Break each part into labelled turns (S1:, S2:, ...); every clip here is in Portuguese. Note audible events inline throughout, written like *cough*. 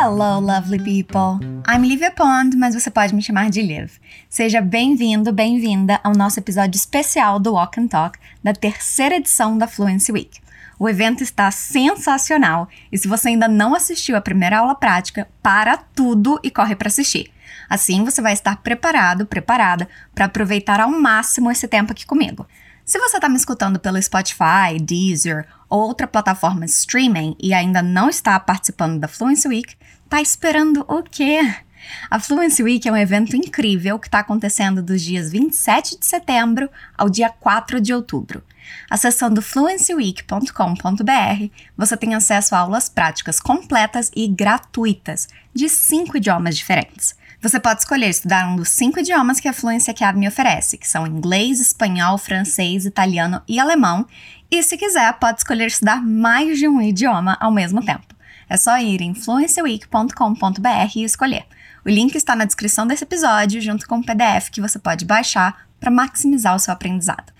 S1: Hello, lovely people! I'm Livia Pond, mas você pode me chamar de Liv. Seja bem-vindo, bem-vinda ao nosso episódio especial do Walk and Talk da terceira edição da Fluency Week. O evento está sensacional e se você ainda não assistiu a primeira aula prática, para tudo e corre para assistir. Assim você vai estar preparado, preparada para aproveitar ao máximo esse tempo aqui comigo. Se você está me escutando pelo Spotify, Deezer ou outra plataforma streaming e ainda não está participando da Fluency Week, tá esperando o quê? A Fluency Week é um evento incrível que está acontecendo dos dias 27 de setembro ao dia 4 de outubro. Acessando fluencyweek.com.br, você tem acesso a aulas práticas completas e gratuitas de cinco idiomas diferentes. Você pode escolher estudar um dos cinco idiomas que a Fluency Academy oferece, que são inglês, espanhol, francês, italiano e alemão, e se quiser, pode escolher estudar mais de um idioma ao mesmo tempo. É só ir em fluencyweek.com.br e escolher. O link está na descrição desse episódio, junto com o PDF que você pode baixar para maximizar o seu aprendizado.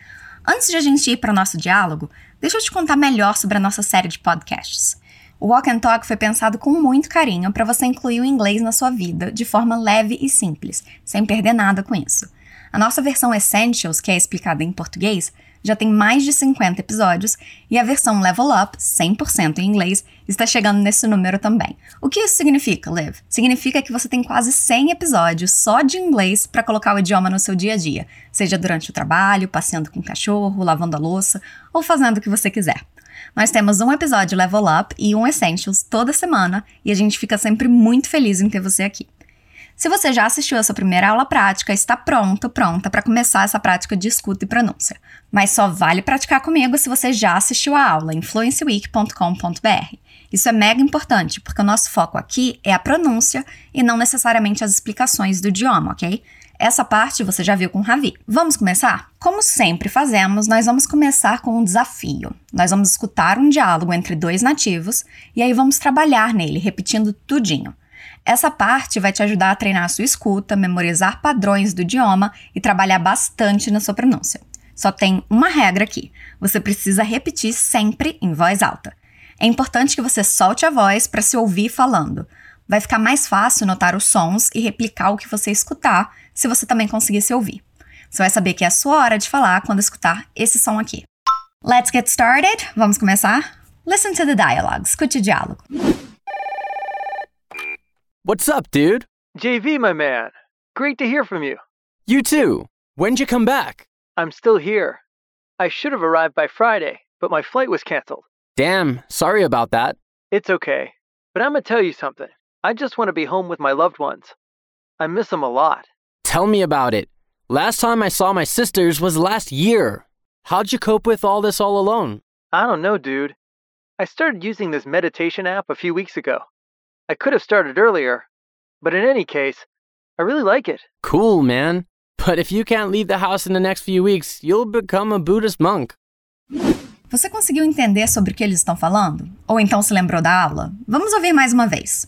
S1: Antes de a gente ir para o nosso diálogo, deixa eu te contar melhor sobre a nossa série de podcasts. O Walk and Talk foi pensado com muito carinho para você incluir o inglês na sua vida de forma leve e simples, sem perder nada com isso. A nossa versão Essentials, que é explicada em português, já tem mais de 50 episódios e a versão Level Up, 100% em inglês, está chegando nesse número também. O que isso significa, Liv? Significa que você tem quase 100 episódios só de inglês para colocar o idioma no seu dia a dia, seja durante o trabalho, passeando com o cachorro, lavando a louça ou fazendo o que você quiser. Nós temos um episódio Level Up e um Essentials toda semana e a gente fica sempre muito feliz em ter você aqui. Se você já assistiu a sua primeira aula prática, está pronto, pronta para começar essa prática de escuta e pronúncia. Mas só vale praticar comigo se você já assistiu a aula em fluencyweek.com.br. Isso é mega importante, porque o nosso foco aqui é a pronúncia e não necessariamente as explicações do idioma, ok? Essa parte você já viu com o Ravi. Vamos começar? Como sempre fazemos, nós vamos começar com um desafio. Nós vamos escutar um diálogo entre dois nativos e aí vamos trabalhar nele, repetindo tudinho. Essa parte vai te ajudar a treinar a sua escuta, memorizar padrões do idioma e trabalhar bastante na sua pronúncia. Só tem uma regra aqui: você precisa repetir sempre em voz alta. É importante que você solte a voz para se ouvir falando. Vai ficar mais fácil notar os sons e replicar o que você escutar se você também conseguir se ouvir. Você vai saber que é a sua hora de falar quando escutar esse som aqui. Let's get started. Vamos começar? Listen to the dialogue. Escute o diálogo.
S2: What's up, dude?
S3: JV, my man. Great to hear from you.
S2: You too. When'd you come back?
S3: I'm still here. I should have arrived by Friday, but my flight was canceled.
S2: Damn, sorry about that.
S3: It's okay. But I'm gonna tell you something. I just want to be home with my loved ones. I miss them a lot.
S2: Tell me about it. Last time I saw my sisters was last year. How'd you cope with all this all alone?
S3: I don't know, dude. I started using this meditation app a few weeks ago. I could have started earlier, but in any case, I really like it.
S2: Cool, man. But if you can't leave the house in the next few weeks, you'll become a Buddhist monk.
S1: Você conseguiu entender sobre o que eles estão falando? Ou então se lembrou da aula? Vamos ouvir mais uma vez.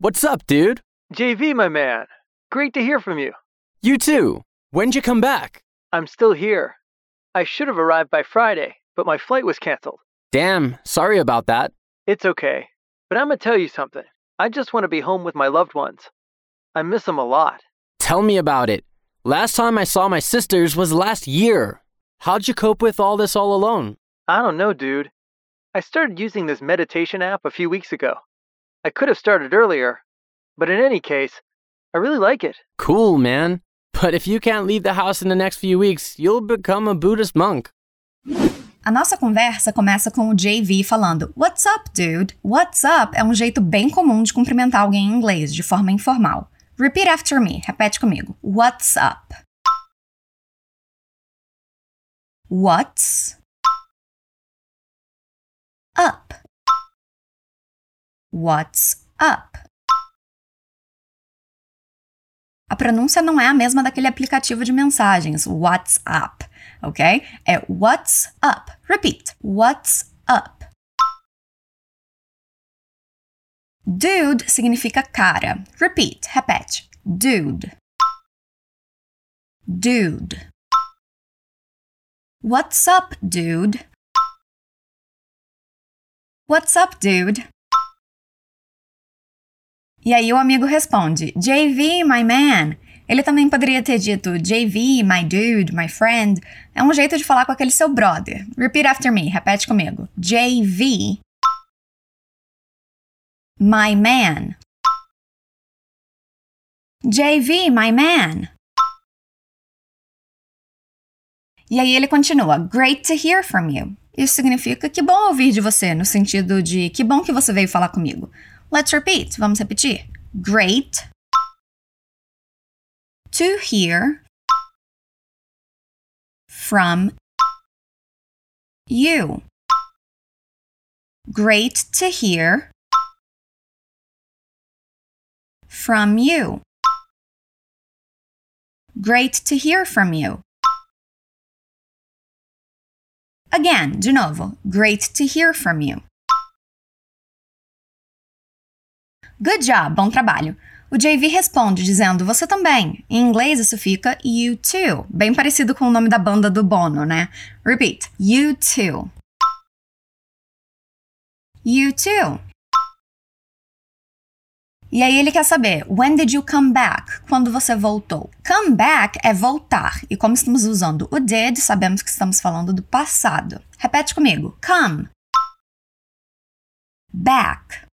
S2: What's up, dude?
S3: JV, my man. Great to hear from you.
S2: You too. When'd you come back?
S3: I'm still here. I should have arrived by Friday, but my flight was canceled.
S2: Damn, sorry about that.
S3: It's okay. But I'm gonna tell you something. I just want to be home with my loved ones. I miss them a lot.
S2: Tell me about it. Last time I saw my sisters was last year. How'd you cope with all this all alone?
S3: I don't know, dude. I started using this meditation app a few weeks ago. I could have started earlier, but in any case, I really like it.
S2: Cool, man. But if you can't leave the house in the next few weeks, you'll become a Buddhist monk.
S1: A nossa conversa começa com o JV falando What's up, dude? What's up é um jeito bem comum de cumprimentar alguém em inglês, de forma informal. Repeat after me. Repete comigo. What's up? What's up? What's up? A pronúncia não é a mesma daquele aplicativo de mensagens, WhatsApp, ok? É what's up. Repeat. What's up? Dude significa cara. Repeat. Repete. Dude. Dude. What's up, dude? What's up, dude? E aí o amigo responde: JV, my man. Ele também poderia ter dito JV, my dude, my friend. É um jeito de falar com aquele seu brother. Repeat after me, repete comigo. JV, my man. JV, my man. E aí ele continua: Great to hear from you. Isso significa que bom ouvir de você, no sentido de que bom que você veio falar comigo. Let's repeat. Vamos repetir. Great to hear from you. Great to hear from you. Great to hear from you. Again, de novo. Great to hear from you. Good job, bom trabalho. O JV responde dizendo você também. Em inglês isso fica you too, bem parecido com o nome da banda do Bono, né? Repeat. You too. You too. E aí ele quer saber, when did you come back? Quando você voltou? Come back é voltar. E como estamos usando o did, sabemos que estamos falando do passado. Repete comigo. Come. Back.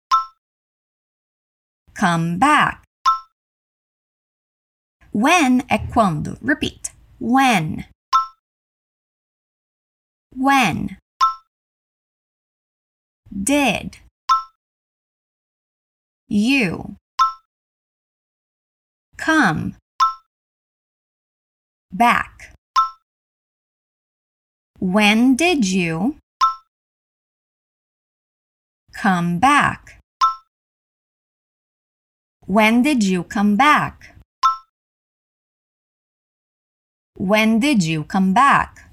S1: Come back. When é quando. Repeat. When. When. Did. You. Come. Back. When did you come back? When did you come back? When did you come back?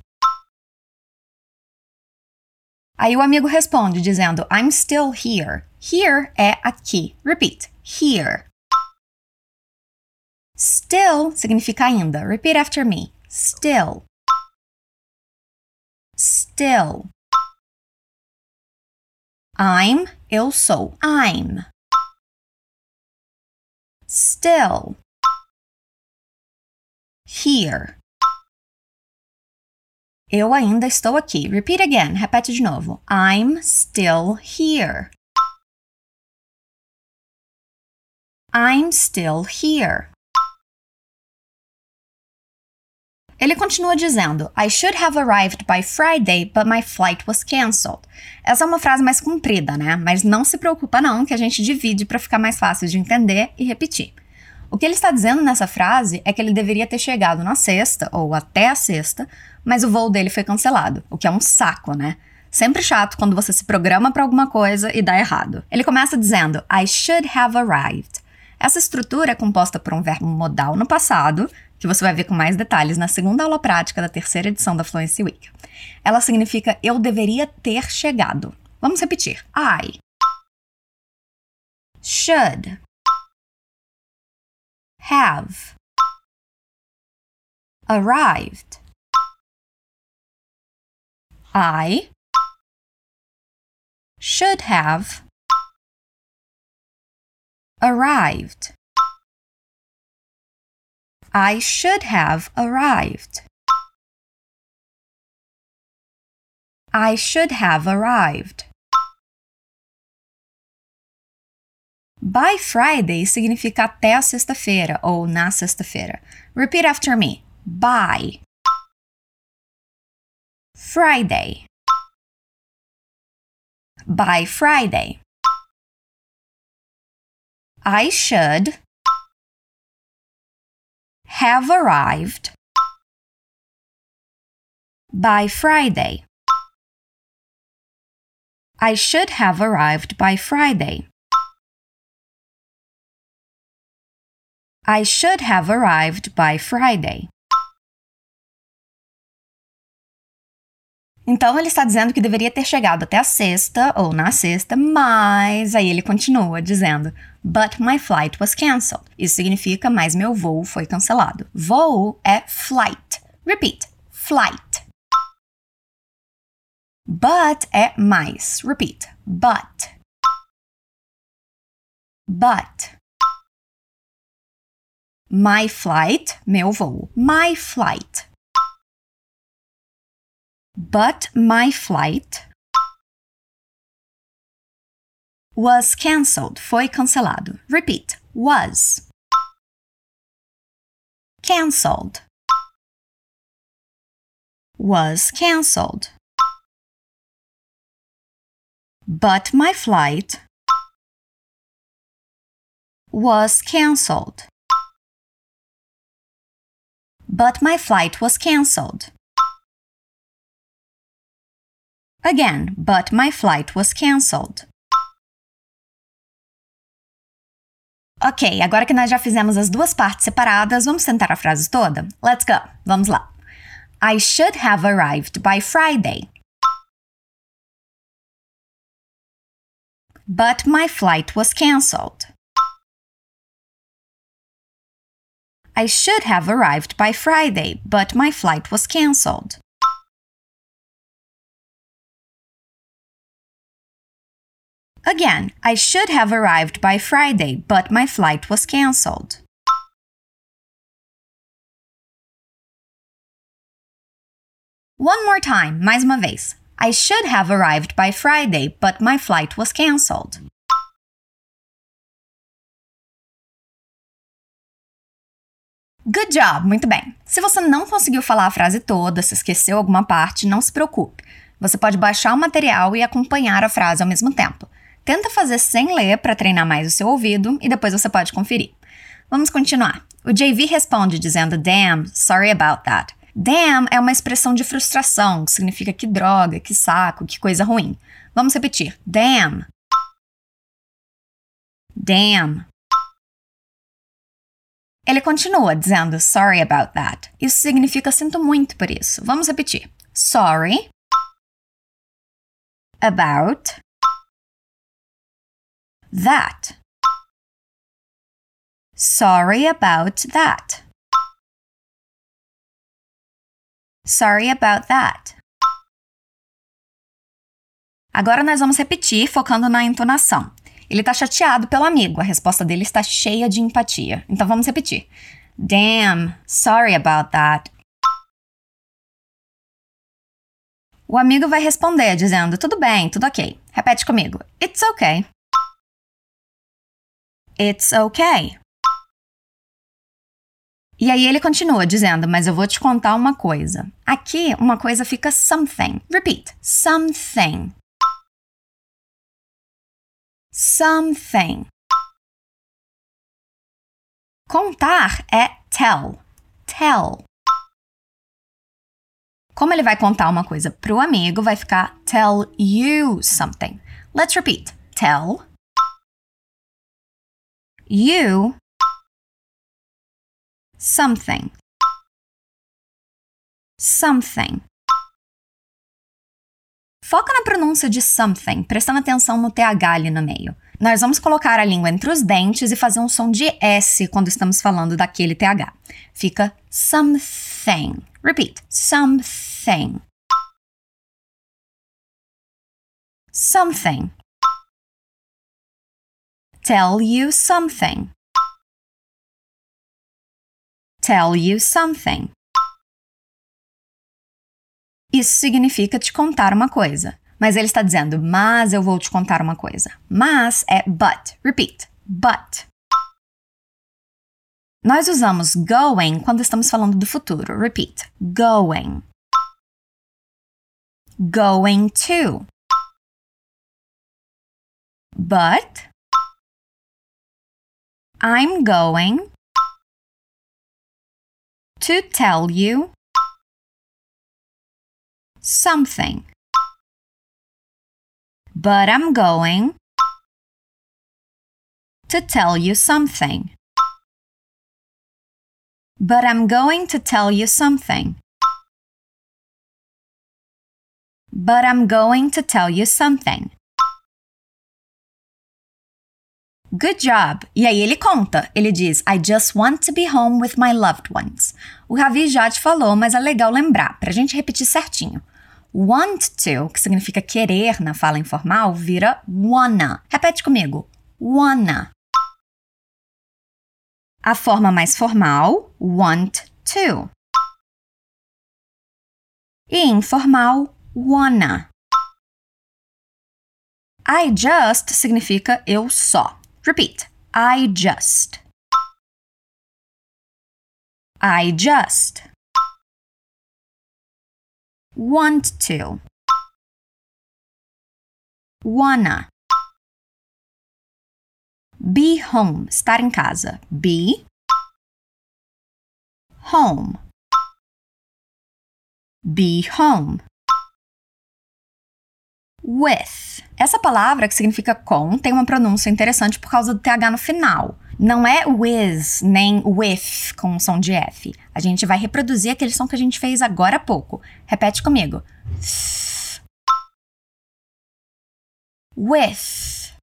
S1: Aí o amigo responde dizendo I'm still here. Here é aqui. Repeat. Here. Still significa ainda. Repeat after me. Still. Still. I'm, eu sou. I'm. Still. Here. Eu ainda estou aqui. Repeat again. Repete de novo. I'm still here. I'm still here. Ele continua dizendo: I should have arrived by Friday, but my flight was cancelled. Essa é uma frase mais comprida, né? Mas não se preocupa não, que a gente divide para ficar mais fácil de entender e repetir. O que ele está dizendo nessa frase é que ele deveria ter chegado na sexta ou até a sexta, mas o voo dele foi cancelado, o que é um saco, né? Sempre chato quando você se programa para alguma coisa e dá errado. Ele começa dizendo I should have arrived. Essa estrutura é composta por um verbo modal no passado, que você vai ver com mais detalhes na segunda aula prática da terceira edição da Fluency Week. Ela significa eu deveria ter chegado. Vamos repetir. I should have arrived. I should have arrived. I should have arrived. I should have arrived. By Friday significa até a sexta-feira ou na sexta-feira. Repeat after me. By Friday. By Friday. I should have arrived by Friday. I should have arrived by Friday. I should have arrived by Friday. Então ele está dizendo que deveria ter chegado até a sexta ou na sexta, mas aí ele continua dizendo: But my flight was cancelled. Isso significa mas meu voo foi cancelado. Voo é flight. Repeat: flight. But é mais. Repeat: but. But. My flight, meu voo. My flight. But my flight was cancelled. Foi cancelado. Repeat. Was. Cancelled. Was cancelled. But my flight was cancelled. But my flight was cancelled. Again, but my flight was cancelled. Ok, agora que nós já fizemos as duas partes separadas, vamos tentar a frase toda? Let's go! Vamos lá. I should have arrived by Friday. But my flight was cancelled. I should have arrived by Friday, but my flight was cancelled. Again, I should have arrived by Friday, but my flight was cancelled. One more time, mais uma vez. I should have arrived by Friday, but my flight was cancelled. Good job, muito bem. Se você não conseguiu falar a frase toda, se esqueceu alguma parte, não se preocupe. Você pode baixar o material e acompanhar a frase ao mesmo tempo. Tenta fazer sem ler para treinar mais o seu ouvido e depois você pode conferir. Vamos continuar. O JV responde dizendo: Damn, sorry about that. Damn é uma expressão de frustração, que significa que droga, que saco, que coisa ruim. Vamos repetir. Damn. Damn. Ele continua dizendo sorry about that. Isso significa sinto muito por isso. Vamos repetir. Sorry about that. Sorry about that. Sorry about that. Agora nós vamos repetir, focando na entonação. Ele está chateado pelo amigo, a resposta dele está cheia de empatia. Então vamos repetir. Damn, sorry about that. O amigo vai responder dizendo: Tudo bem, tudo ok. Repete comigo. It's okay. It's okay. E aí ele continua dizendo, mas eu vou te contar uma coisa. Aqui, uma coisa fica something. Repeat. Something. Something. Contar é tell. Tell. Como ele vai contar uma coisa pro amigo, vai ficar tell you something. Let's repeat. Tell you something. Something. Foca na pronúncia de something, prestando atenção no TH ali no meio. Nós vamos colocar a língua entre os dentes e fazer um som de S quando estamos falando daquele TH. Fica something. Repeat. Something. Something. Tell you something. Tell you something. Isso significa te contar uma coisa. Mas ele está dizendo, mas eu vou te contar uma coisa. Mas é but. Repeat. But. Nós usamos going quando estamos falando do futuro. Repeat. Going. Going to. But I'm going to tell you something. But I'm going to tell you something. But I'm going to tell you something. But I'm going to tell you something. Good job! E aí ele conta. Ele diz: I just want to be home with my loved ones. O Ravi já te falou, mas é legal lembrar, para a gente repetir certinho. Want to, que significa querer na fala informal, vira wanna. Repete comigo. Wanna. A forma mais formal, want to. E informal, wanna. I just significa eu só. Repeat. I just. I just. Want to. Wanna. Be home. Estar em casa. Be. Home. Be home with. Essa palavra, que significa com, tem uma pronúncia interessante por causa do TH no final. Não é with, nem with com som de F. A gente vai reproduzir aquele som que a gente fez agora há pouco. Repete comigo. With.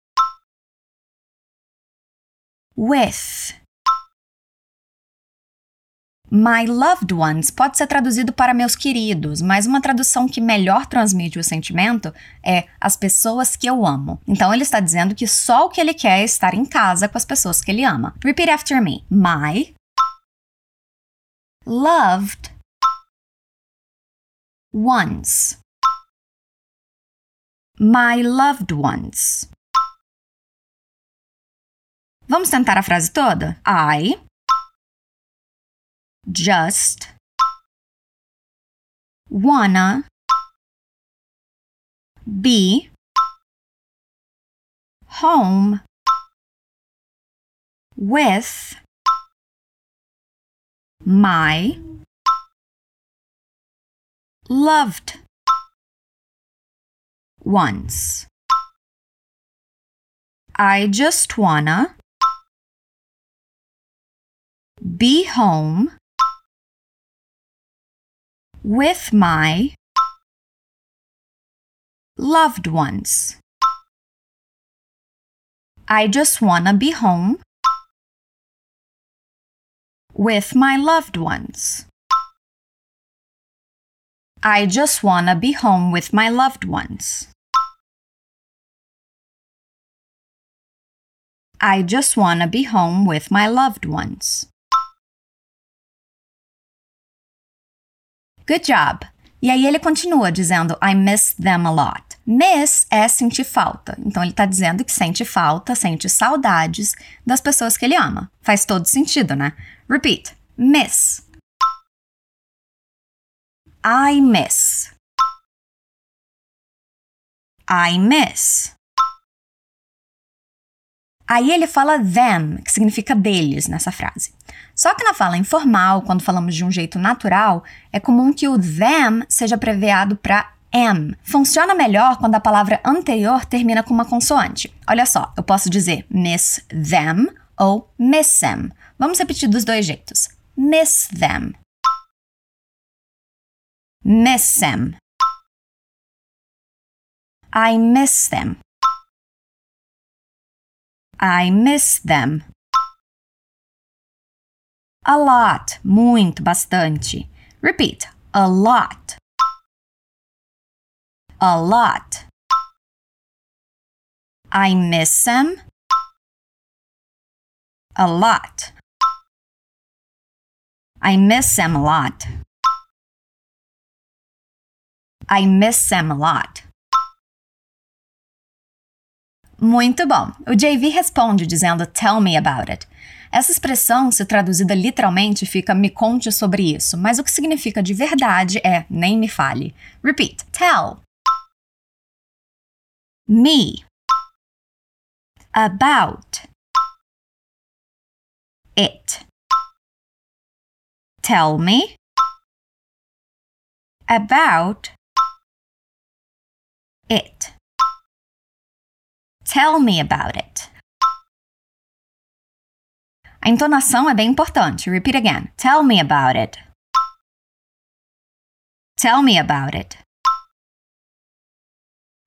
S1: With. My loved ones pode ser traduzido para meus queridos, mas uma tradução que melhor transmite o sentimento é as pessoas que eu amo. Então ele está dizendo que só o que ele quer é estar em casa com as pessoas que ele ama. Repeat after me. My loved ones. My loved ones. Vamos tentar a frase toda? I just wanna be home with my loved ones. I just wanna be home with my loved ones. I just wanna be home with my loved ones. I just wanna be home with my loved ones. I just wanna be home with my loved ones. Good job! E aí ele continua dizendo I miss them a lot. Miss é sentir falta. Então ele está dizendo que sente falta, sente saudades das pessoas que ele ama. Faz todo sentido, né? Repeat. Miss. I miss. I miss. Aí ele fala them, que significa deles nessa frase. Só que na fala informal, quando falamos de um jeito natural, é comum que o them seja abreviado para am. Funciona melhor quando a palavra anterior termina com uma consoante. Olha só, eu posso dizer miss them ou miss them. Vamos repetir dos dois jeitos. Miss them. Miss them. I miss them. I miss them. A lot, muito, bastante. Repeat. A lot. A lot. I miss them. A lot. I miss them a lot. I miss them a lot. Muito bom. O JV responde dizendo Tell me about it. Essa expressão, se traduzida literalmente, fica me conte sobre isso, mas o que significa de verdade é nem me fale. Repeat. Tell. Me. About. It. Tell me. About. It. Tell me about it. A entonação é bem importante. Repeat again. Tell me about it. Tell me about it.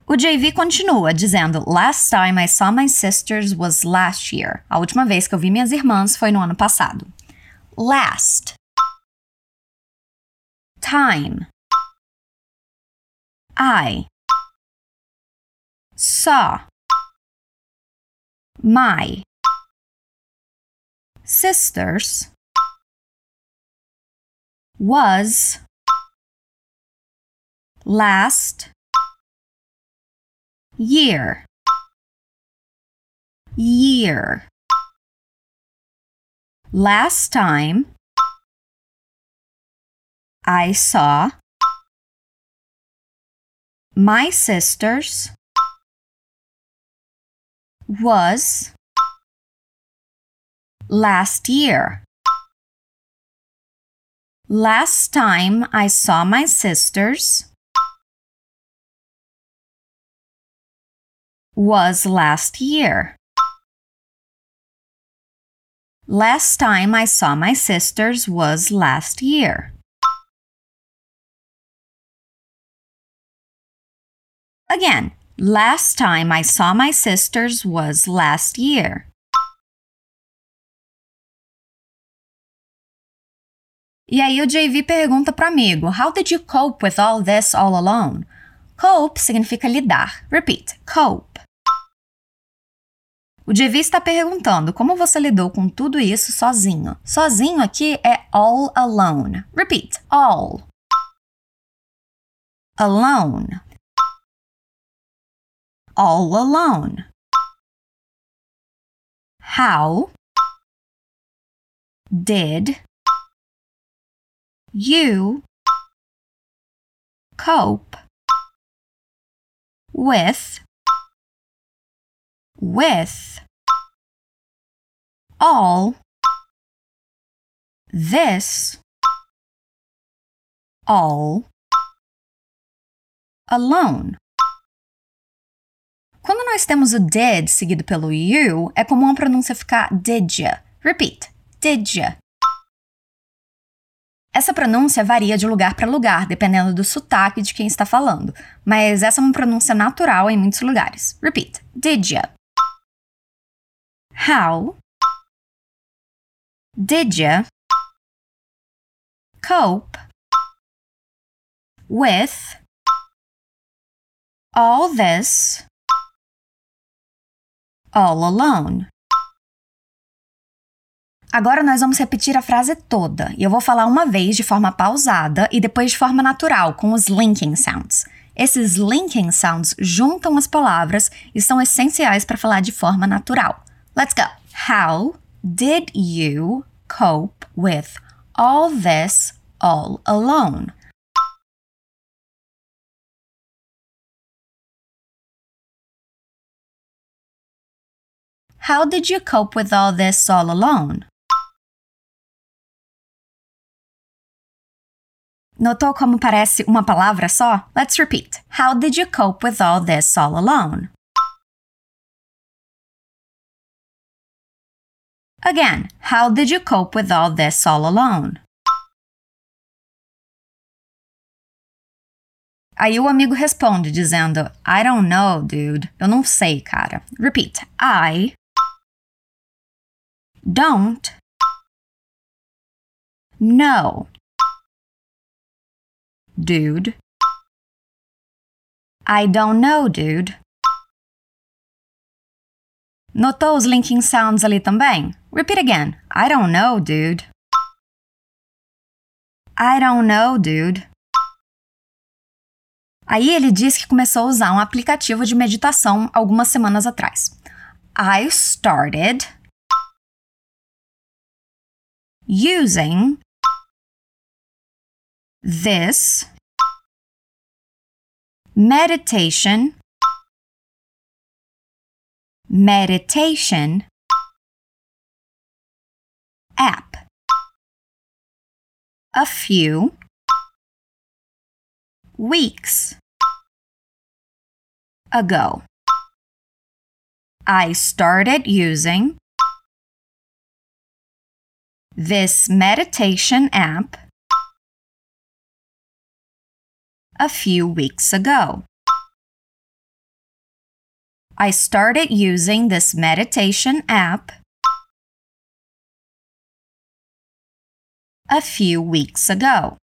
S1: O JV continua dizendo: Last time I saw my sisters was last year. A última vez que eu vi minhas irmãs foi no ano passado. Last. Time. I. Saw. My sisters was last year. Year. Last time I saw my sisters was last year. Last time I saw my sisters was last year. Last time I saw my sisters was last year. Again, last time I saw my sisters was last year. E aí o JV pergunta para o amigo: How did you cope with all this all alone? Cope significa lidar. Repeat: cope. O JV está perguntando como você lidou com tudo isso sozinho. Sozinho aqui é all alone. Repeat: all. Alone. All alone. How did you cope with with all this all alone. Quando nós temos o did seguido pelo you, é comum a pronúncia ficar did ya. Repeat. Did ya. Essa pronúncia varia de lugar para lugar, dependendo do sotaque de quem está falando, mas essa é uma pronúncia natural em muitos lugares. Repeat. Did ya? How did ya cope with all this all alone? Agora nós vamos repetir a frase toda e eu vou falar uma vez de forma pausada e depois de forma natural, com os linking sounds. Esses linking sounds juntam as palavras e são essenciais para falar de forma natural. Let's go! How did you cope with all this all alone? How did you cope with all this all alone? Notou como parece uma palavra só? Let's repeat. How did you cope with all this all alone? Again, how did you cope with all this all alone? Aí o amigo responde dizendo: I don't know, dude. Eu não sei, cara. Repeat. I don't know dude. I don't know, dude. Notou os linking sounds ali também? Repeat again. I don't know, dude. I don't know, dude. Aí ele diz que começou a usar um aplicativo de meditação algumas semanas atrás. I started using this meditation meditation app. A few weeks ago. I started using this meditation app a few weeks ago. I started using this meditation app a few weeks ago.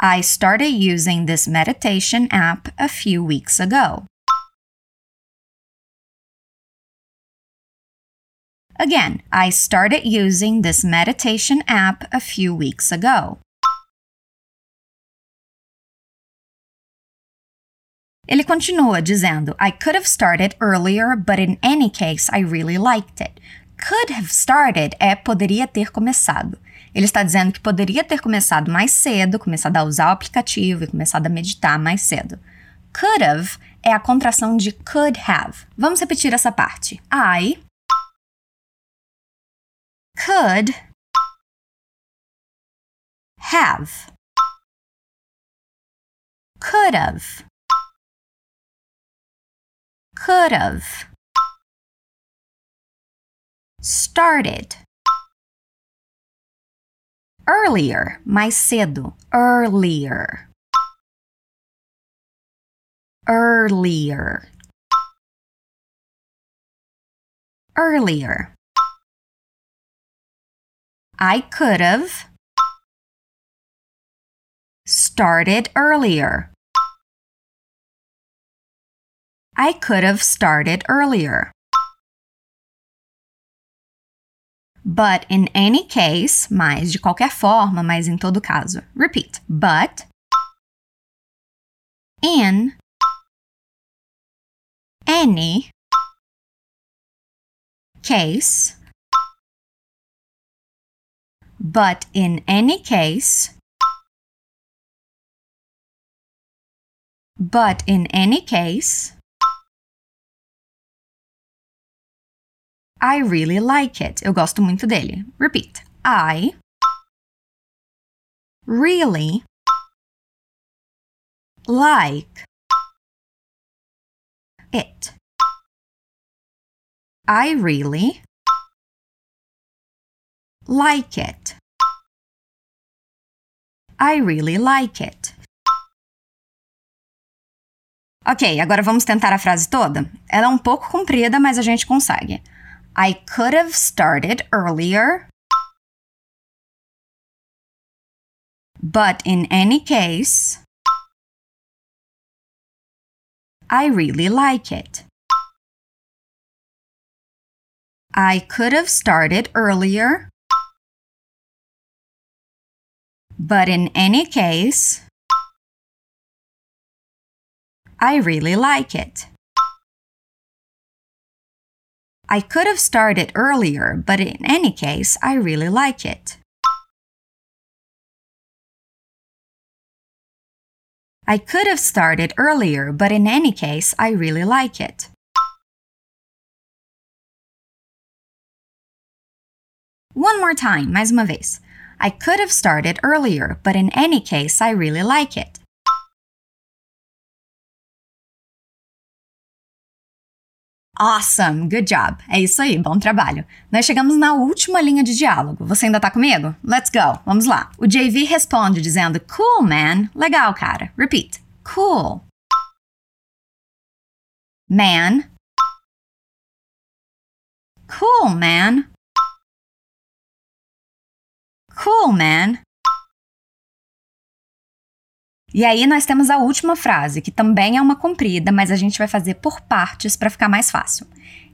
S1: I started using this meditation app a few weeks ago. Again, I started using this meditation app a few weeks ago. Ele continua dizendo: I could have started earlier, but in any case, I really liked it. Could have started é poderia ter começado. Ele está dizendo que poderia ter começado mais cedo, começado a usar o aplicativo e começado a meditar mais cedo. Could have é a contração de could have. Vamos repetir essa parte. I could have could have could have started earlier, mais cedo, earlier. Earlier. Earlier. I could have started earlier. I could have started earlier. But in any case, mas de qualquer forma, mas em todo caso. Repeat. But in any case but in any case but in any case I really like it. Eu gosto muito dele. Repeat. I really like it. I really like it. I really like it. Ok, agora vamos tentar a frase toda? Ela é um pouco comprida, mas a gente consegue. I could have started earlier. But in any case, I really like it. I could have started earlier. But in any case, I really like it. I could have started earlier, but in any case, I really like it. I could have started earlier, but in any case, I really like it. One more time, mais uma vez. I could have started earlier, but in any case, I really like it. Awesome! Good job! É isso aí, bom trabalho. Nós chegamos na última linha de diálogo. Você ainda tá comigo? Let's go! Vamos lá. O JV responde dizendo: Cool, man! Legal, cara. Repeat. Cool. Man. Cool, man. Cool, man. E aí nós temos a última frase, que também é uma comprida, mas a gente vai fazer por partes para ficar mais fácil.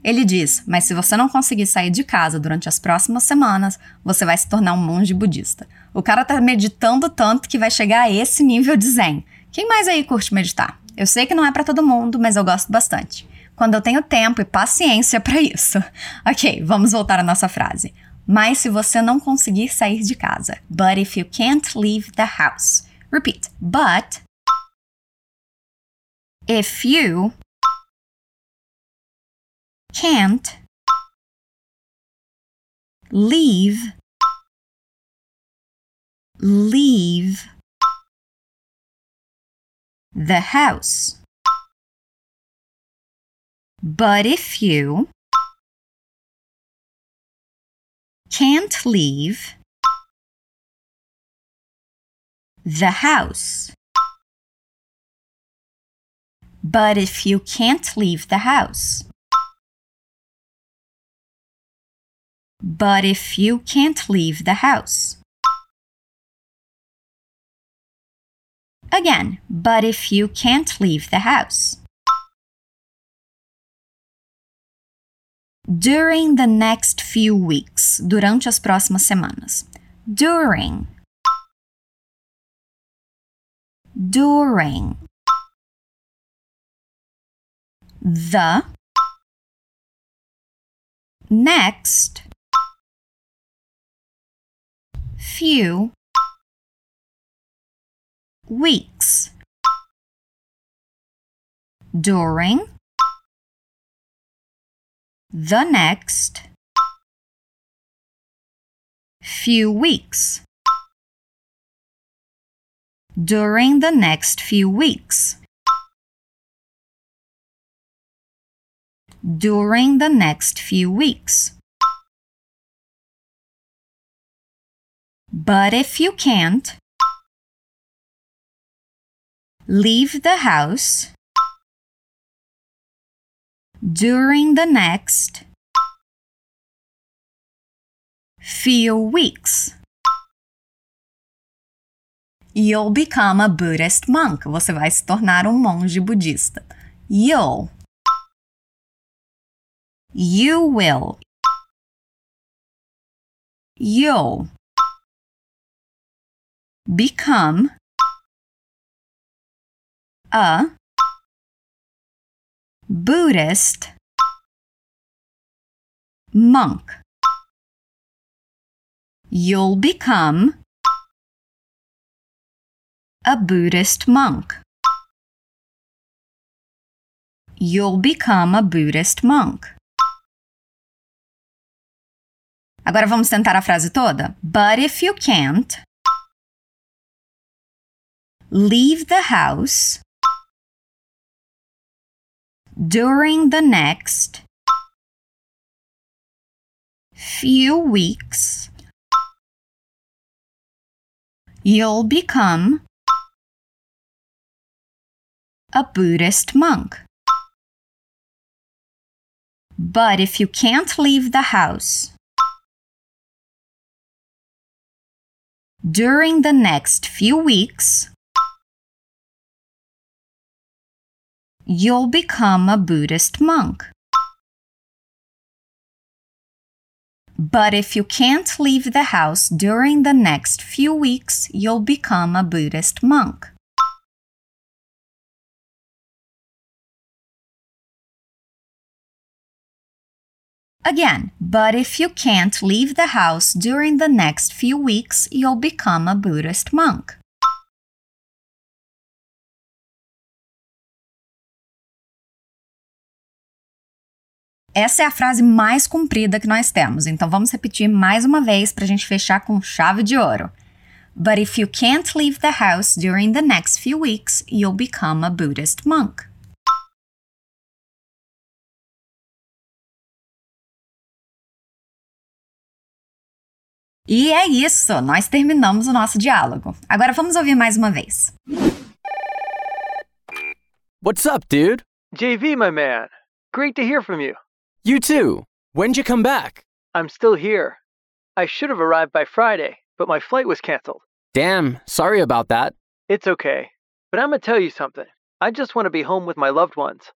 S1: Ele diz: Mas se você não conseguir sair de casa durante as próximas semanas, você vai se tornar um monge budista. O cara tá meditando tanto que vai chegar a esse nível de zen. Quem mais aí curte meditar? Eu sei que não é para todo mundo, mas eu gosto bastante. Quando eu tenho tempo e paciência para isso. *laughs* Ok, vamos voltar à nossa frase. Mas se você não conseguir sair de casa. But if you can't leave the house. Repeat. But if you can't leave leave the house. But if you can't leave the house. But if you can't leave the house. But if you can't leave the house. Again, but if you can't leave the house. During the next few weeks. Durante as próximas semanas. During. During. The. Next. Few. Weeks. During the next few weeks. During the next few weeks. During the next few weeks. But if you can't, leave the house during the next few weeks. You'll become a Buddhist monk. Você vai se tornar um monge budista. You'll. You will. You'll become a Buddhist monk. You'll become a Buddhist monk. You'll become a Buddhist monk. Agora vamos tentar a frase toda? But if you can't, leave the house during the next few weeks, you'll become a Buddhist monk. But if you can't leave the house during the next few weeks, you'll become a Buddhist monk. But if you can't leave the house during the next few weeks, you'll become a Buddhist monk. Again, but if you can't leave the house during the next few weeks, you'll become a Buddhist monk. Essa é a frase mais comprida que nós temos, então vamos repetir mais uma vez para a gente fechar com chave de ouro. But if you can't leave the house during the next few weeks, you'll become a Buddhist monk. E é isso, nós terminamos o nosso diálogo. Agora vamos ouvir mais uma vez.
S2: What's up, dude?
S3: JV, my man. Great to hear from you.
S2: You too. When'd you come back?
S3: I'm still here. I should have arrived by Friday, but my flight was canceled.
S2: Damn, sorry about that.
S3: It's okay. But I'm gonna tell you something. I just want to be home with my loved ones.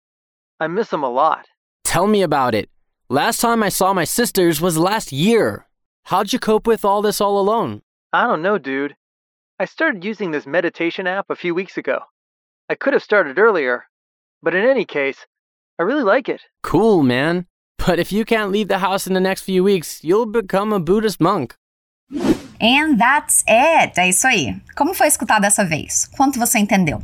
S3: I miss them a lot.
S2: Tell me about it. Last time I saw my sisters was last year. How'd you cope with all this all alone?
S3: I don't know, dude. I started using this meditation app a few weeks ago. I could have started earlier, but in any case, I really like it.
S2: Cool, man. But if you can't leave the house in the next few weeks, you'll become a Buddhist monk.
S1: And that's it! É isso aí. Como foi escutar dessa vez? Quanto você entendeu?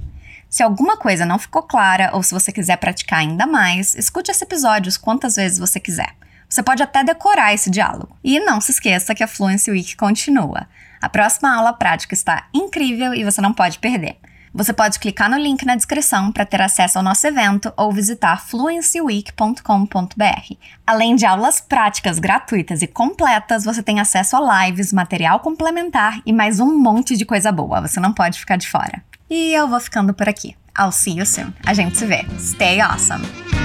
S1: Se alguma coisa não ficou clara ou se você quiser praticar ainda mais, escute esse episódio quantas vezes você quiser. Você pode até decorar esse diálogo. E não se esqueça que a Fluency Week continua. A próxima aula prática está incrível e você não pode perder. Você pode clicar no link na descrição para ter acesso ao nosso evento ou visitar fluencyweek.com.br. Além de aulas práticas gratuitas e completas, você tem acesso a lives, material complementar e mais um monte de coisa boa. Você não pode ficar de fora. E eu vou ficando por aqui. I'll see you soon. A gente se vê. Stay awesome!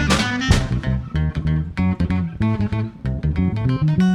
S1: thank you